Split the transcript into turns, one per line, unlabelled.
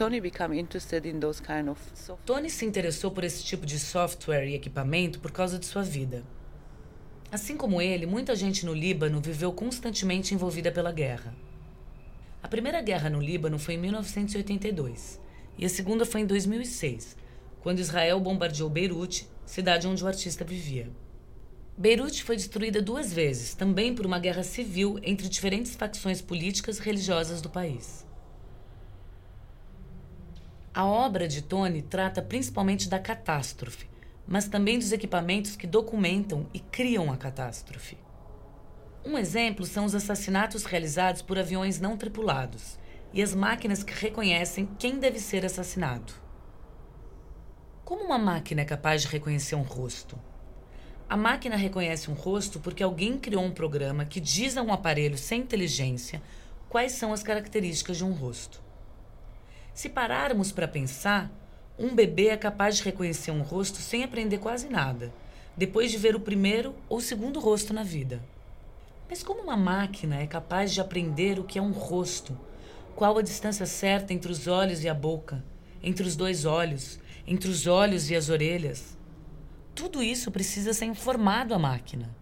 Tony became interested in those kind of software?
Tony se interessou por esse tipo de software e equipamento por causa de sua vida. Assim como ele, muita gente no Líbano viveu constantemente envolvida pela guerra. A primeira guerra no Líbano foi em 1982 e a segunda foi em 2006, quando Israel bombardeou Beirute, cidade onde o artista vivia. Beirute foi destruída duas vezes, também por uma guerra civil entre diferentes facções políticas e religiosas do país. A obra de Tony trata principalmente da catástrofe, mas também dos equipamentos que documentam e criam a catástrofe. Um exemplo são os assassinatos realizados por aviões não tripulados e as máquinas que reconhecem quem deve ser assassinado. Como uma máquina é capaz de reconhecer um rosto? A máquina reconhece um rosto porque alguém criou um programa que diz a um aparelho sem inteligência quais são as características de um rosto. Se pararmos para pensar, um bebê é capaz de reconhecer um rosto sem aprender quase nada, depois de ver o primeiro ou segundo rosto na vida. Mas como uma máquina é capaz de aprender o que é um rosto? Qual a distância certa entre os olhos e a boca, entre os dois olhos, entre os olhos e as orelhas? Tudo isso precisa ser informado à máquina.